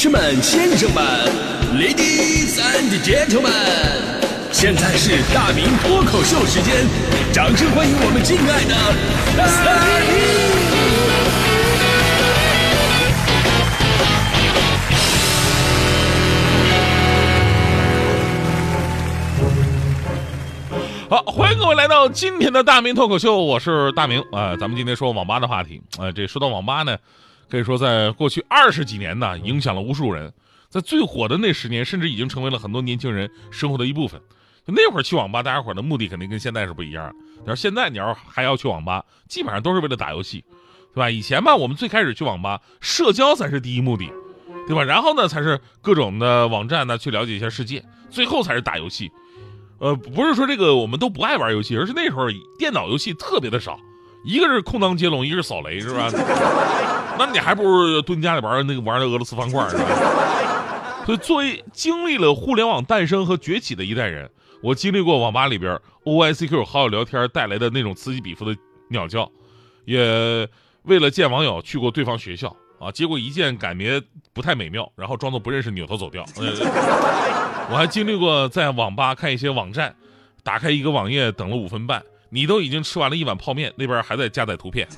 士们、先生们，Ladies and Gentlemen，现在是大明脱口秀时间，掌声欢迎我们敬爱的大明！好，欢迎各位来到今天的大明脱口秀，我是大明啊、咱们今天说网吧的话题，呃，这说到网吧呢，可以说在过去二十几年呢，影响了无数人，在最火的那十年，甚至已经成为了很多年轻人生活的一部分。那会儿去网吧，大家伙的目的肯定跟现在是不一样的。你要现在你要还要去网吧，基本上都是为了打游戏，对吧？以前吧，我们最开始去网吧，社交才是第一目的，对吧？然后呢，才是各种的网站呢去了解一下世界，最后才是打游戏。呃，不是说这个我们都不爱玩游戏，而是那时候电脑游戏特别的少，一个是空当接龙，一个是扫雷，是吧？那你还不如蹲家里玩那个玩那俄罗斯方块，是吧？所以，作为经历了互联网诞生和崛起的一代人，我经历过网吧里边 OICQ 好友聊天带来的那种此起彼伏的鸟叫，也为了见网友去过对方学校啊，结果一见感觉不太美妙，然后装作不认识，扭头走掉。呃我还经历过在网吧看一些网站，打开一个网页等了五分半，你都已经吃完了一碗泡面，那边还在加载图片。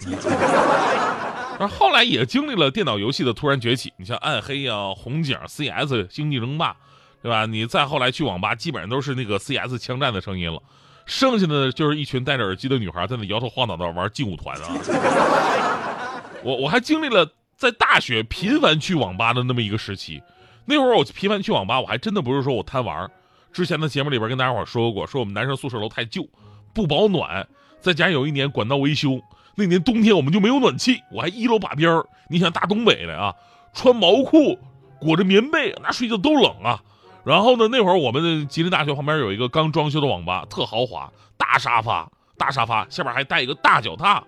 而后后来也经历了电脑游戏的突然崛起，你像暗黑呀、红警、CS、星际争霸，对吧？你再后来去网吧，基本上都是那个 CS 枪战的声音了，剩下的就是一群戴着耳机的女孩在那摇头晃脑的玩劲舞团啊。我我还经历了在大学频繁去网吧的那么一个时期。那会儿我频繁去网吧，我还真的不是说我贪玩。之前的节目里边跟大家伙说过，说我们男生宿舍楼太旧，不保暖，再加上有一年管道维修，那年冬天我们就没有暖气，我还一楼把边儿。你想大东北的啊，穿毛裤裹着棉被，那睡觉都冷啊。然后呢，那会儿我们吉林大学旁边有一个刚装修的网吧，特豪华，大沙发，大沙发下边还带一个大脚踏，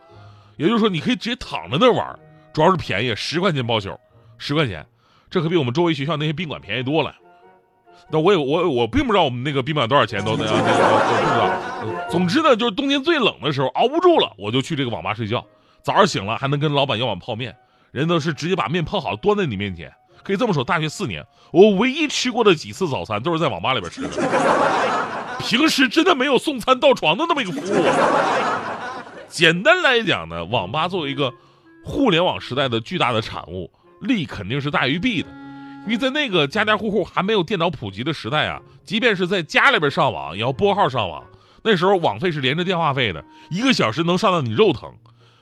也就是说你可以直接躺在那儿玩，主要是便宜，十块钱包宿，十块钱。这可比我们周围学校那些宾馆便宜多了。那我也我我并不知道我们那个宾馆多少钱都那样，我不知道。总之呢，就是冬天最冷的时候熬不住了，我就去这个网吧睡觉。早上醒了还能跟老板要碗泡面，人都是直接把面泡好端在你面前。可以这么说，大学四年我唯一吃过的几次早餐都是在网吧里边吃的。平时真的没有送餐到床的那么一个服务。简单来讲呢，网吧作为一个互联网时代的巨大的产物。利肯定是大于弊的，因为在那个家家户户还没有电脑普及的时代啊，即便是在家里边上网，也要拨号上网。那时候网费是连着电话费的，一个小时能上到你肉疼。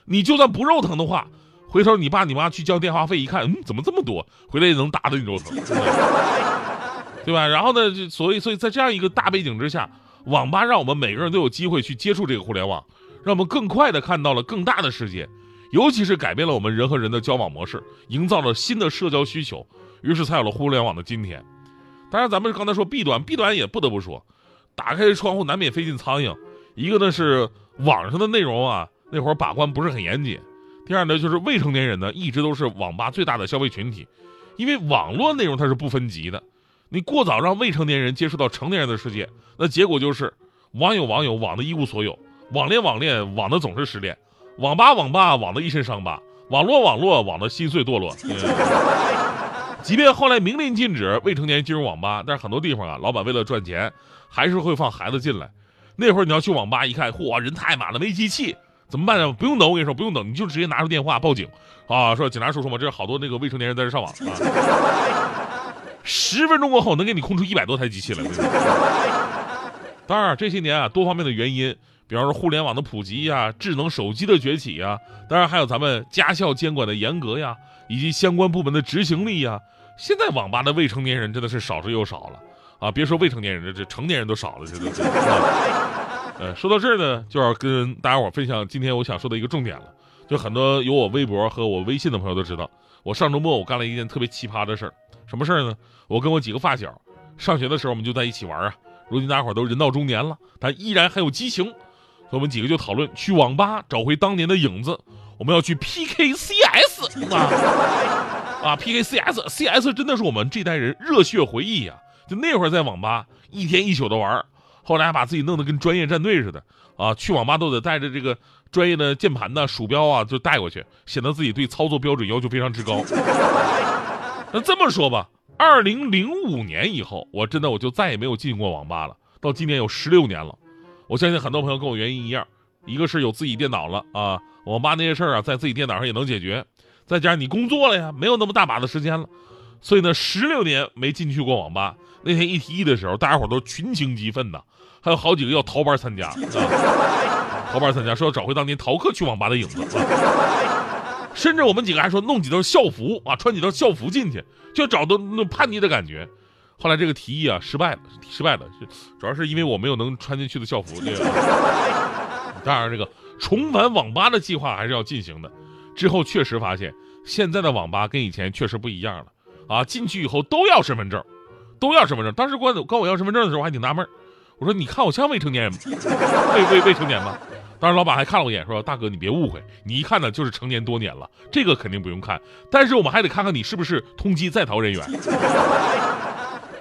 你就算不肉疼的话，回头你爸你妈去交电话费一看，嗯，怎么这么多？回来也能打的你肉疼，对吧？然后呢，所以所以在这样一个大背景之下，网吧让我们每个人都有机会去接触这个互联网，让我们更快的看到了更大的世界。尤其是改变了我们人和人的交往模式，营造了新的社交需求，于是才有了互联网的今天。当然，咱们刚才说弊端，弊端也不得不说，打开窗户难免飞进苍蝇。一个呢是网上的内容啊，那会儿把关不是很严谨；第二呢就是未成年人呢一直都是网吧最大的消费群体，因为网络内容它是不分级的，你过早让未成年人接触到成年人的世界，那结果就是网友网友网的一无所有，网恋网恋网的总是失恋。网吧网吧网的一身伤疤，网络网络网的心碎堕落。即便后来明令禁止未成年人进入网吧，但是很多地方啊，老板为了赚钱，还是会放孩子进来。那会儿你要去网吧一看，嚯，人太满了，没机器，怎么办呢？不用等，我跟你说，不用等，你就直接拿出电话报警啊，说警察叔叔嘛，这是好多那个未成年人在这上网啊。十分钟过后，能给你空出一百多台机器来。当然，这些年啊，多方面的原因。比方说互联网的普及呀，智能手机的崛起呀，当然还有咱们家校监管的严格呀，以及相关部门的执行力呀。现在网吧的未成年人真的是少之又少了啊！别说未成年人，这这成年人都少了，这都。呃，说到这儿呢，就要跟大家伙分享今天我想说的一个重点了。就很多有我微博和我微信的朋友都知道，我上周末我干了一件特别奇葩的事儿。什么事儿呢？我跟我几个发小，上学的时候我们就在一起玩啊。如今大家伙都人到中年了，但依然还有激情。我们几个就讨论去网吧找回当年的影子，我们要去 PK CS 啊啊 PK CS CS 真的是我们这代人热血回忆呀！就那会儿在网吧一天一宿的玩，后来把自己弄得跟专业战队似的啊，去网吧都得带着这个专业的键盘呐、鼠标啊，就带过去，显得自己对操作标准要求非常之高。那这么说吧，二零零五年以后，我真的我就再也没有进过网吧了。到今年有十六年了，我相信很多朋友跟我原因一样，一个是有自己电脑了啊，网吧那些事儿啊，在自己电脑上也能解决，再加上你工作了呀，没有那么大把的时间了，所以呢，十六年没进去过网吧。那天一提议的时候，大家伙都群情激愤呐，还有好几个要逃班参加啊，逃班参加说要找回当年逃课去网吧的影子。甚至我们几个还说弄几套校服啊，穿几套校服进去，就找到那叛逆的感觉。后来这个提议啊失败了，失败了，主要是因为我没有能穿进去的校服。这个，当然这个重返网吧的计划还是要进行的。之后确实发现，现在的网吧跟以前确实不一样了啊！进去以后都要身份证，都要身份证。当时管管我要身份证的时候，我还挺纳闷我说：“你看我像未成年人吗？未未未成年吗？”当时老板还看了我一眼，说：“大哥，你别误会，你一看呢就是成年多年了，这个肯定不用看。但是我们还得看看你是不是通缉在逃人员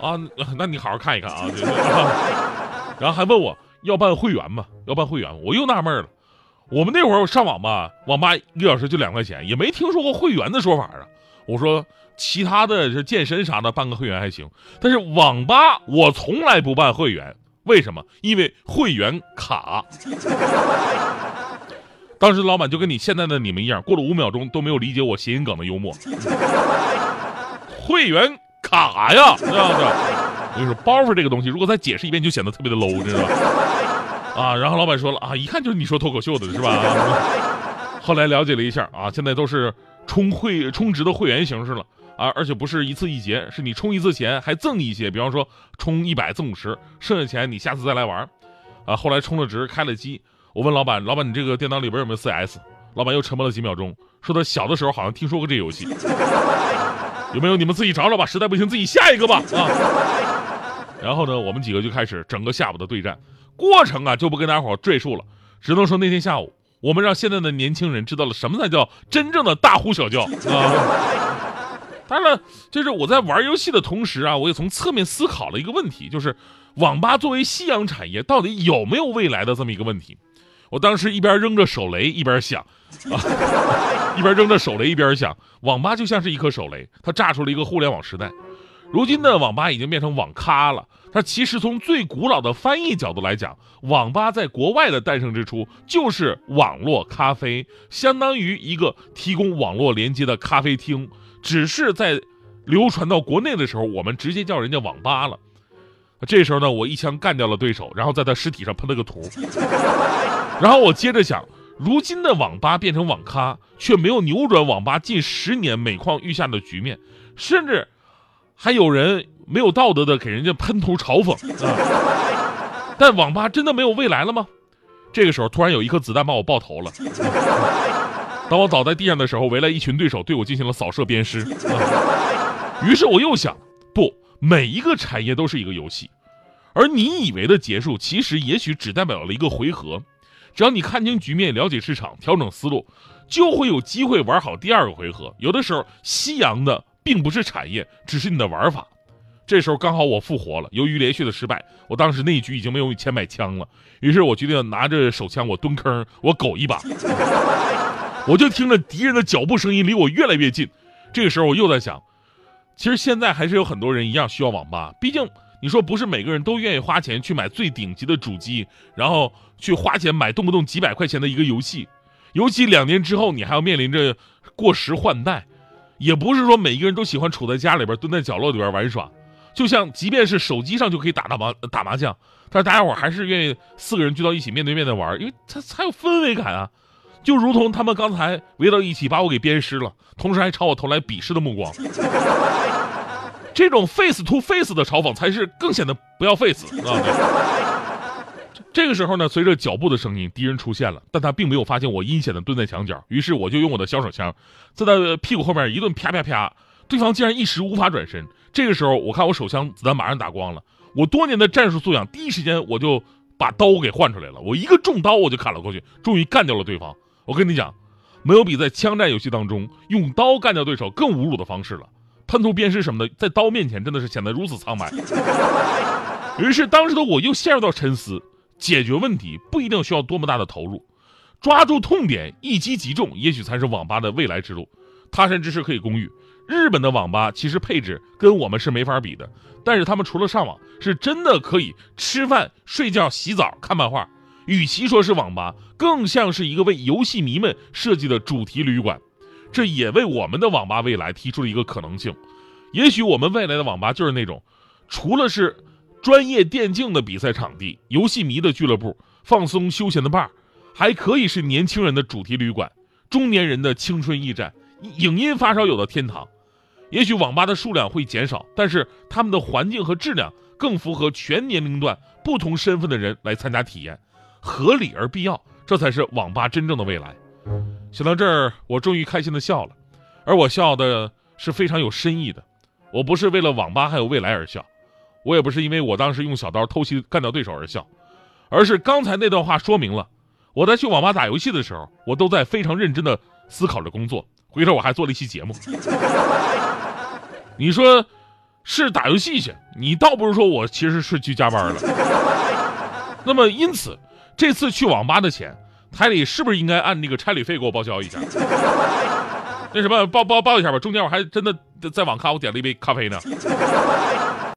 啊？那你好好看一看啊。对 然后还问我要办会员吗？要办会员，我又纳闷了。我们那会儿我上网吧，网吧一个小时就两块钱，也没听说过会员的说法啊。我说其他的这健身啥的办个会员还行，但是网吧我从来不办会员。”为什么？因为会员卡。当时老板就跟你现在的你们一样，过了五秒钟都没有理解我谐音梗的幽默。会员卡呀，这样子？我跟你说，包袱这个东西，如果再解释一遍，就显得特别的 low，知道吧？啊，然后老板说了啊，一看就是你说脱口秀的，是吧？后来了解了一下啊，现在都是充会充值的会员形式了。啊，而且不是一次一结，是你充一次钱还赠一些，比方说充一百赠五十，剩下钱你下次再来玩。啊，后来充了值开了机，我问老板，老板你这个电脑里边有没有 CS？老板又沉默了几秒钟，说他小的时候好像听说过这游戏，有没有你们自己找找吧，实在不行自己下一个吧。啊，然后呢，我们几个就开始整个下午的对战，过程啊就不跟大家伙赘述了，只能说那天下午我们让现在的年轻人知道了什么才叫真正的大呼小叫啊。当然了，就是我在玩游戏的同时啊，我也从侧面思考了一个问题，就是网吧作为夕阳产业，到底有没有未来的这么一个问题。我当时一边扔着手雷，一边想，啊，一边扔着手雷，一边想，网吧就像是一颗手雷，它炸出了一个互联网时代。如今的网吧已经变成网咖了。它其实从最古老的翻译角度来讲，网吧在国外的诞生之初就是网络咖啡，相当于一个提供网络连接的咖啡厅。只是在流传到国内的时候，我们直接叫人家网吧了。这时候呢，我一枪干掉了对手，然后在他尸体上喷了个图。然后我接着想，如今的网吧变成网咖，却没有扭转网吧近十年每况愈下的局面，甚至还有人没有道德的给人家喷图嘲讽啊！但网吧真的没有未来了吗？这个时候，突然有一颗子弹把我爆头了。当我倒在地上的时候，围来一群对手对我进行了扫射鞭尸。于是我又想，不，每一个产业都是一个游戏，而你以为的结束，其实也许只代表了一个回合。只要你看清局面，了解市场，调整思路，就会有机会玩好第二个回合。有的时候，夕阳的并不是产业，只是你的玩法。这时候刚好我复活了，由于连续的失败，我当时那一局已经没有钱买枪了，于是我决定拿着手枪，我蹲坑，我苟一把。我就听着敌人的脚步声音离我越来越近，这个时候我又在想，其实现在还是有很多人一样需要网吧。毕竟你说不是每个人都愿意花钱去买最顶级的主机，然后去花钱买动不动几百块钱的一个游戏，尤其两年之后你还要面临着过时换代，也不是说每一个人都喜欢杵在家里边蹲在角落里边玩耍。就像即便是手机上就可以打打麻打麻将，但是大家伙还是愿意四个人聚到一起面对面的玩，因为它才有氛围感啊。就如同他们刚才围到一起把我给鞭尸了，同时还朝我投来鄙视的目光。这种 face to face 的嘲讽才是更显得不要 face 啊！这个时候呢，随着脚步的声音，敌人出现了，但他并没有发现我阴险的蹲在墙角。于是我就用我的小手枪在他屁股后面一顿啪啪啪，对方竟然一时无法转身。这个时候，我看我手枪子弹马上打光了，我多年的战术素养，第一时间我就把刀给换出来了，我一个重刀我就砍了过去，终于干掉了对方。我跟你讲，没有比在枪战游戏当中用刀干掉对手更侮辱的方式了。喷图鞭尸什么的，在刀面前真的是显得如此苍白。于是当时的我又陷入到沉思：解决问题不一定需要多么大的投入，抓住痛点，一击即中，也许才是网吧的未来之路。他山之石可以攻玉，日本的网吧其实配置跟我们是没法比的，但是他们除了上网，是真的可以吃饭、睡觉、洗澡、看漫画。与其说是网吧，更像是一个为游戏迷们设计的主题旅馆。这也为我们的网吧未来提出了一个可能性。也许我们未来的网吧就是那种，除了是专业电竞的比赛场地、游戏迷的俱乐部、放松休闲的 bar，还可以是年轻人的主题旅馆、中年人的青春驿站、影音发烧友的天堂。也许网吧的数量会减少，但是他们的环境和质量更符合全年龄段、不同身份的人来参加体验。合理而必要，这才是网吧真正的未来。想到这儿，我终于开心的笑了，而我笑的是非常有深意的。我不是为了网吧还有未来而笑，我也不是因为我当时用小刀偷袭干掉对手而笑，而是刚才那段话说明了，我在去网吧打游戏的时候，我都在非常认真的思考着工作。回头我还做了一期节目。你说是打游戏去，你倒不如说我其实是去加班了。那么因此。这次去网吧的钱，台里是不是应该按那个差旅费给我报销一下？那什么，报报报一下吧。中间我还真的在网咖我点了一杯咖啡呢。